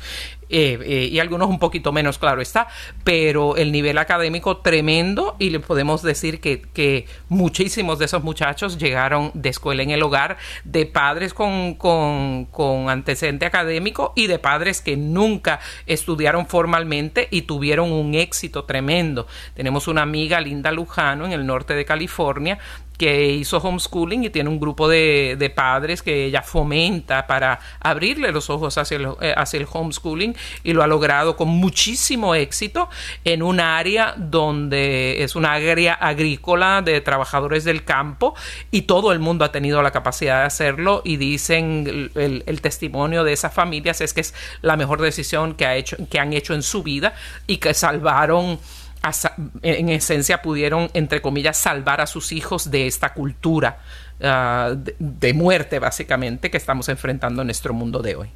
Eh, eh, y algunos un poquito menos, claro está, pero el nivel académico tremendo y le podemos decir que, que muchísimos de esos muchachos llegaron de escuela en el hogar, de padres con, con, con antecedente académico y de padres que nunca estudiaron formalmente y tuvieron un éxito tremendo. Tenemos una amiga, Linda Lujano, en el norte de California, que hizo homeschooling y tiene un grupo de, de, padres que ella fomenta para abrirle los ojos hacia el, eh, hacia el homeschooling y lo ha logrado con muchísimo éxito en un área donde es una área agrícola de trabajadores del campo y todo el mundo ha tenido la capacidad de hacerlo y dicen el, el testimonio de esas familias es que es la mejor decisión que, ha hecho, que han hecho en su vida y que salvaron en esencia pudieron, entre comillas, salvar a sus hijos de esta cultura ah, de, muerte, básicamente, que estamos enfrentando en nuestro mundo de hoy.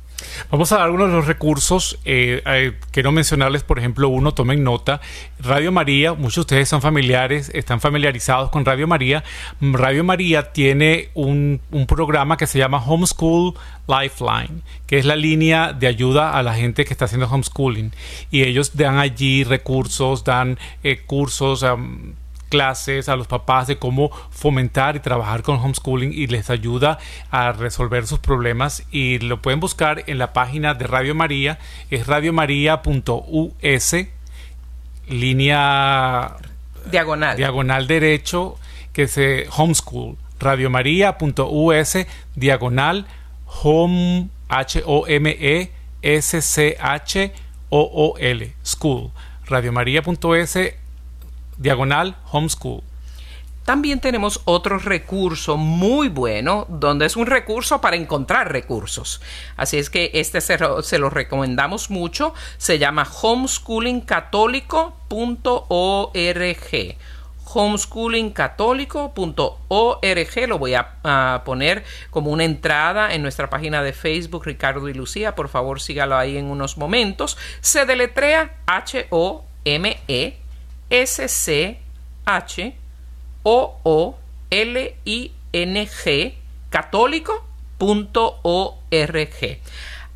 Vamos a dar algunos de los recursos. Eh, eh, quiero mencionarles, por ejemplo, uno, tomen nota. Radio María, muchos de ustedes son familiares, están familiarizados con Radio María. Radio María tiene un, programa que se llama Homeschool Lifeline, que es la línea de ayuda a la gente que está haciendo homeschooling. Y ellos dan allí recursos, dan eh, cursos clases a los papás de cómo fomentar y trabajar con homeschooling y les ayuda a resolver sus problemas. Y lo pueden buscar en la página de Radio María, es radiomaria.us, línea diagonal, diagonal derecho, que se homeschool, radiomaria.us, diagonal home, H-O-M-E, S-C-H-O-O-L, school, radiomaria.us, diagonal homeschool. También tenemos otro recurso muy bueno, donde es un recurso para encontrar recursos. Así es que este se, lo recomendamos mucho. Se llama homeschoolingcatólico.org homeschoolingcatólico.org. Lo voy a, poner como una entrada en nuestra página de Facebook, Ricardo y Lucía. Por favor, sígalo ahí en unos momentos. Se deletrea H-O-M-E S-C-H-O-O-L-I-N-G católico.org.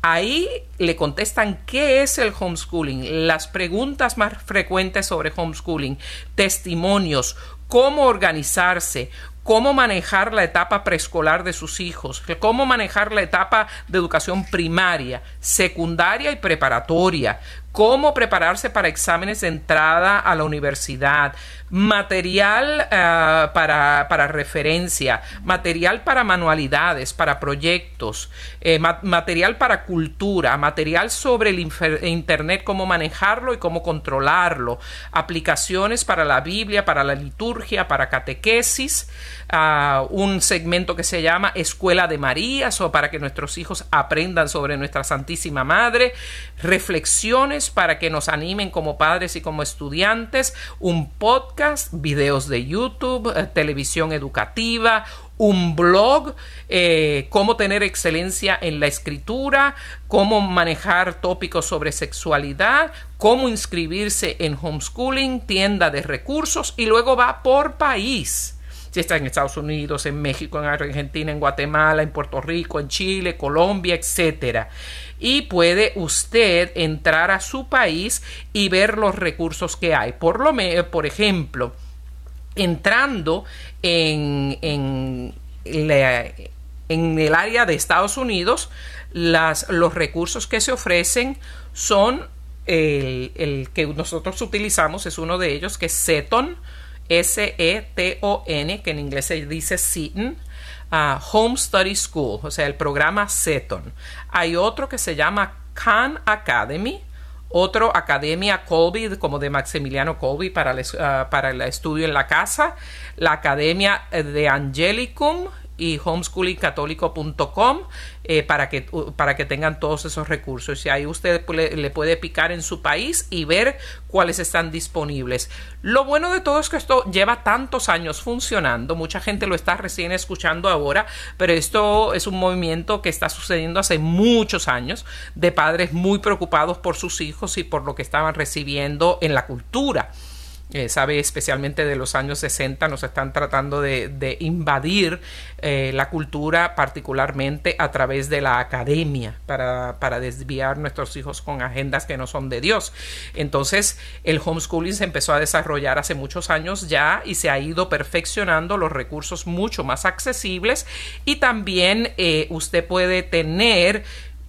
Ahí le contestan qué es el homeschooling, las preguntas más frecuentes sobre homeschooling, testimonios, cómo organizarse, cómo manejar la etapa preescolar de sus hijos, cómo manejar la etapa de educación primaria, secundaria y preparatoria, cómo prepararse para exámenes de entrada a la universidad, material eh, para, referencia, material para manualidades, para proyectos, eh, material para cultura, material sobre el Internet, cómo manejarlo y cómo controlarlo, aplicaciones para la Biblia, para la liturgia, para catequesis, ah, un segmento que se llama Escuela de Marías o para que nuestros hijos aprendan sobre nuestra Santísima Madre, reflexiones para que nos animen como padres y como estudiantes, un podcast, videos de YouTube, eh, televisión educativa, un blog, eh, cómo tener excelencia en la escritura, cómo manejar tópicos sobre sexualidad, cómo inscribirse en homeschooling, tienda de recursos y luego va por país. Si está en Estados Unidos, en México, en Argentina, en Guatemala, en Puerto Rico, en Chile, Colombia, etcétera y puede usted entrar a su país y ver los recursos que hay. Por, lo por ejemplo, entrando en, en, el área de Estados Unidos, las, los recursos que se ofrecen son el, el, que nosotros utilizamos, es uno de ellos, que es Seton, S-E-T-O-N, que en inglés se dice Seton, Home Study School, o sea, el programa Seton. Hay otro que se llama Khan Academy otro Academia Colby, como de Maximiliano Colby para el, ah, para el estudio en la casa, la Academia de Angelicum y homeschoolingcatólico.com eh, para, que, para que tengan todos esos recursos. Y ahí usted le, puede picar en su país y ver cuáles están disponibles. Lo bueno de todo es que esto lleva tantos años funcionando. Mucha gente lo está recién escuchando ahora, pero esto es un movimiento que está sucediendo hace muchos años de padres muy preocupados por sus hijos y por lo que estaban recibiendo en la cultura. Eh, sabe especialmente de los años 60, nos están tratando de, invadir eh, la cultura, particularmente a través de la academia, para, para, desviar nuestros hijos con agendas que no son de Dios. Entonces, el homeschooling se empezó a desarrollar hace muchos años ya y se ha ido perfeccionando los recursos mucho más accesibles y también eh, usted puede tener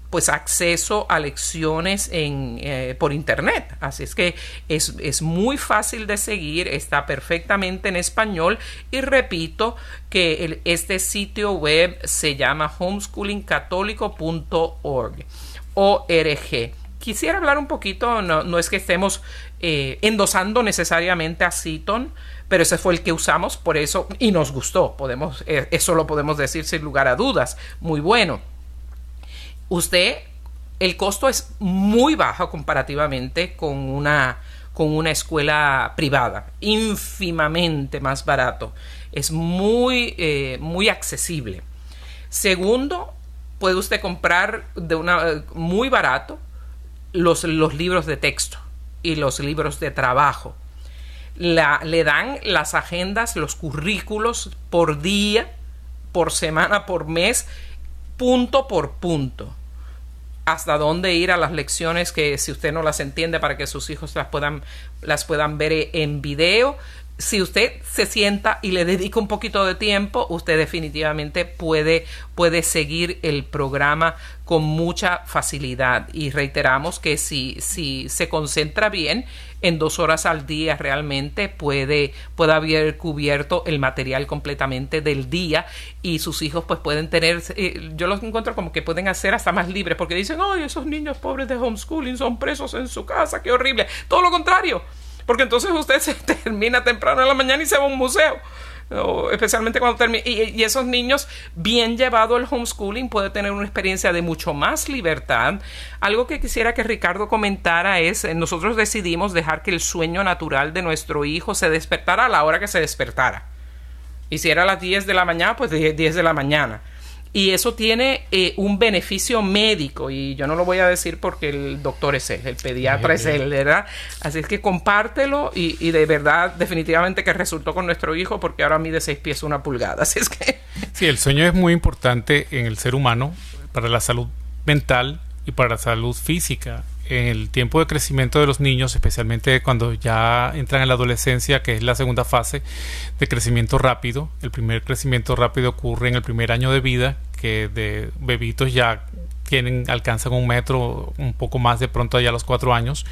pues acceso a lecciones en, eh, por internet. Así es que es, muy fácil de seguir, está perfectamente en español y repito que este sitio web se llama homeschoolingcatólico.org. ORG. Quisiera hablar un poquito, no, es que estemos eh, endosando necesariamente a Citon, pero ese fue el que usamos, por eso, y nos gustó, podemos, eh, eso lo podemos decir sin lugar a dudas, muy bueno usted, el costo es muy bajo comparativamente con una, con una escuela privada, ínfimamente más barato. Es muy, eh, muy accesible. Segundo, puede usted comprar de una muy barato los, los libros de texto y los libros de trabajo. Le dan las agendas, los currículos por día, por semana, por mes, punto por punto hasta dónde ir a las lecciones que si usted no las entiende para que sus hijos las puedan, las puedan ver en video. Si usted se sienta y le dedica un poquito de tiempo, usted definitivamente puede, puede seguir el programa con mucha facilidad. Y reiteramos que si, si se concentra bien, en dos horas al día realmente puede, puede haber cubierto el material completamente del día y sus hijos pues pueden tener, eh, yo los encuentro como que pueden hacer hasta más libres porque dicen, ay, esos niños pobres de homeschooling son presos en su casa, qué horrible. Todo lo contrario, porque entonces usted se termina temprano en la mañana y se va a un museo especialmente cuando termine. Y, esos niños, bien llevado el homeschooling, puede tener una experiencia de mucho más libertad. Algo que quisiera que Ricardo comentara es, eh, nosotros decidimos dejar que el sueño natural de nuestro hijo se despertara a la hora que se despertara. Y si era a las 10 de la mañana, pues 10 de la mañana y eso tiene eh, un beneficio médico y yo no lo voy a decir porque el doctor es él, el pediatra es él, ¿verdad? Así es que compártelo y, y, de verdad definitivamente que resultó con nuestro hijo porque ahora mide seis pies una pulgada, así es que... Sí, el sueño es muy importante en el ser humano para la salud mental y para la salud física en el tiempo de crecimiento de los niños, especialmente cuando ya entran en la adolescencia, que es la segunda fase de crecimiento rápido. El primer crecimiento rápido ocurre en el primer año de vida, que de bebitos ya alcanzan un metro, un poco más de pronto allá a los cuatro años.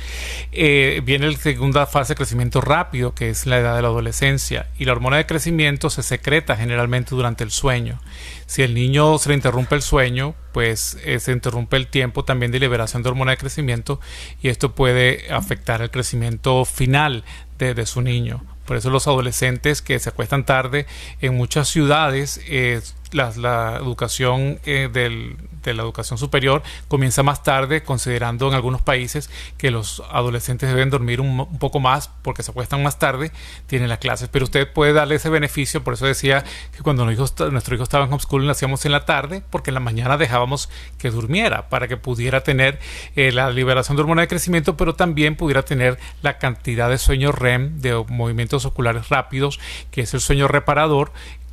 Eh, viene la segunda fase de crecimiento rápido, que es la edad de la adolescencia, y la hormona de crecimiento se secreta generalmente durante el sueño. Si el niño se le interrumpe el sueño, pues eh, se interrumpe el tiempo también de liberación de hormona de crecimiento y esto puede afectar el crecimiento final de, su niño. Por eso los adolescentes que se acuestan tarde en muchas ciudades, eh, la, educación del, de la educación superior comienza más tarde, considerando en algunos países que los adolescentes deben dormir un, poco más porque se acuestan más tarde, tienen las clases. Pero usted puede darle ese beneficio, por eso decía que cuando nuestro hijo estaba en homeschooling lo hacíamos en la tarde, porque en la mañana dejábamos que durmiera para que pudiera tener eh, la liberación de hormona de crecimiento, pero también pudiera tener la cantidad de sueño REM, de movimientos oculares rápidos, que es el sueño reparador,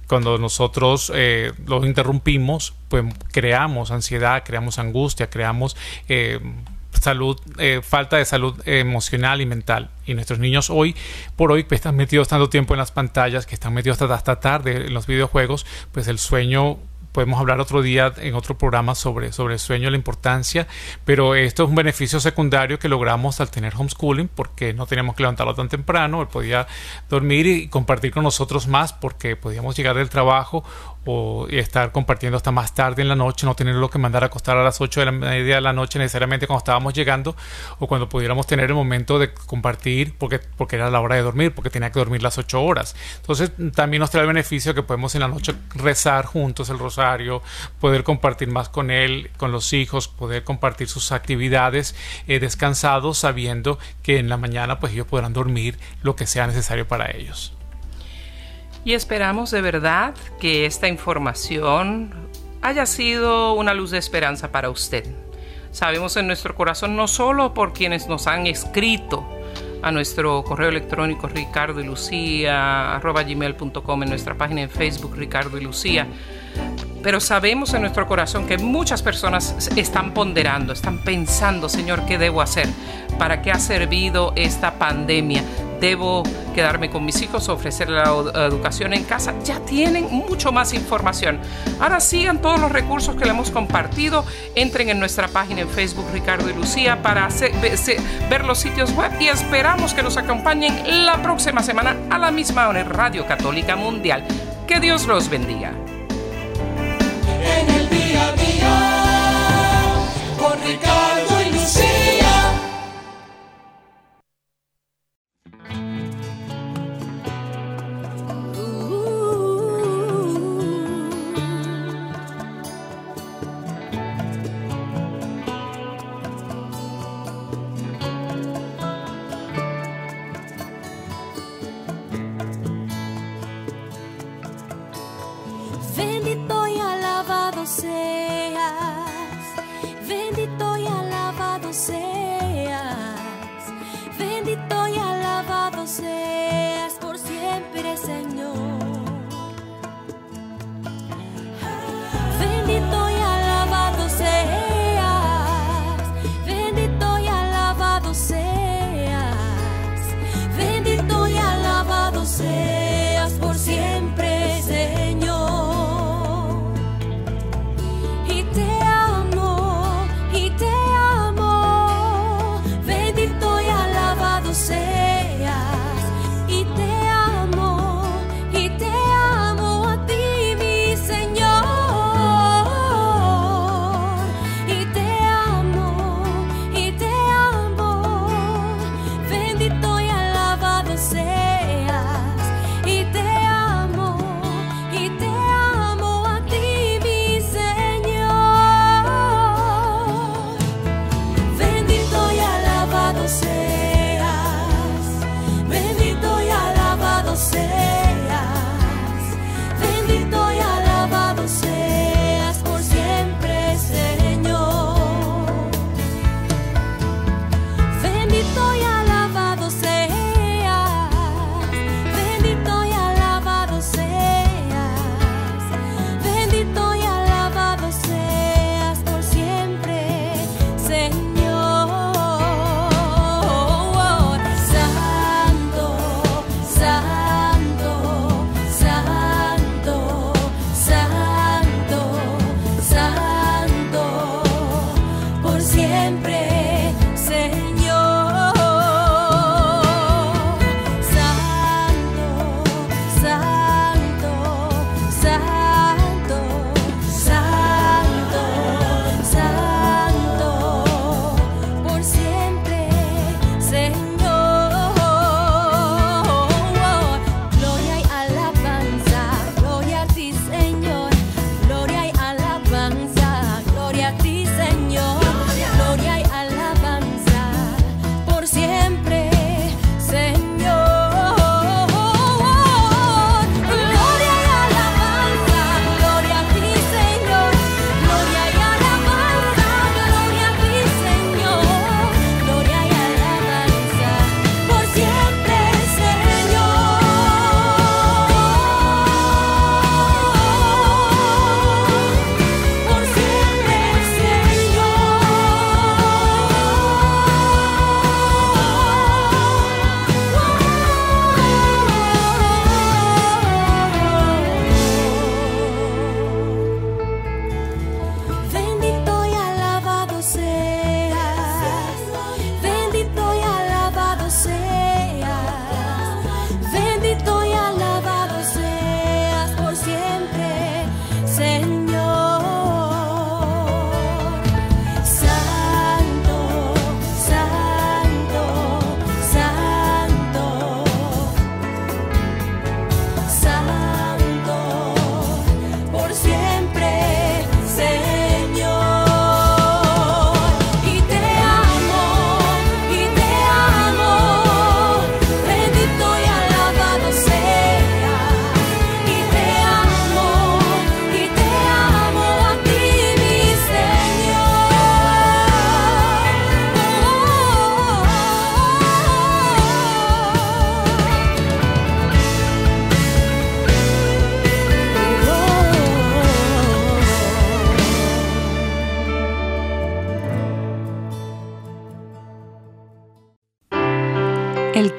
cuando nosotros eh, los interrumpimos, pues creamos ansiedad, creamos angustia, creamos eh, salud, eh, falta de salud emocional y mental. Y nuestros niños hoy por hoy pues, están metidos tanto tiempo en las pantallas, que están metidos hasta, hasta tarde en los videojuegos, pues el sueño podemos hablar otro día en otro programa sobre, sobre el sueño, la importancia, pero esto es un beneficio secundario que logramos al tener homeschooling porque no teníamos que levantarlo tan temprano, él podía dormir y compartir con nosotros más porque podíamos llegar del trabajo o estar compartiendo hasta más tarde en la noche, no tenerlo que mandar a acostar a las 8 de la media de la noche necesariamente cuando estábamos llegando o cuando pudiéramos tener el momento de compartir porque, porque era la hora de dormir, porque tenía que dormir las 8 horas. Entonces también nos trae el beneficio que podemos en la noche rezar juntos el rosario, poder compartir más con él, con los hijos, poder compartir sus actividades eh, descansados sabiendo que en la mañana pues ellos podrán dormir lo que sea necesario para ellos. Y esperamos de verdad que esta información haya sido una luz de esperanza para usted. Sabemos en nuestro corazón no solo por quienes nos han escrito a nuestro correo electrónico ricardo y lucía en nuestra página en Facebook Ricardo y Lucía, pero sabemos en nuestro corazón que muchas personas están ponderando, están pensando, Señor, ¿qué debo hacer? ¿Para qué ha servido esta pandemia? debo quedarme con mis hijos, ofrecer la educación en casa. Ya tienen mucho más información. Ahora sigan todos los recursos que le hemos compartido. Entren en nuestra página en Facebook Ricardo y Lucía para ver los sitios web y esperamos que nos acompañen la próxima semana a la misma hora en Radio Católica Mundial. Que Dios los bendiga. Ricardo y Lucía.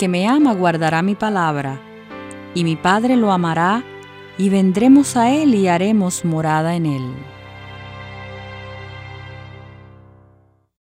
Que me ama guardará mi palabra, y mi Padre lo amará, y vendremos a él y haremos morada en él.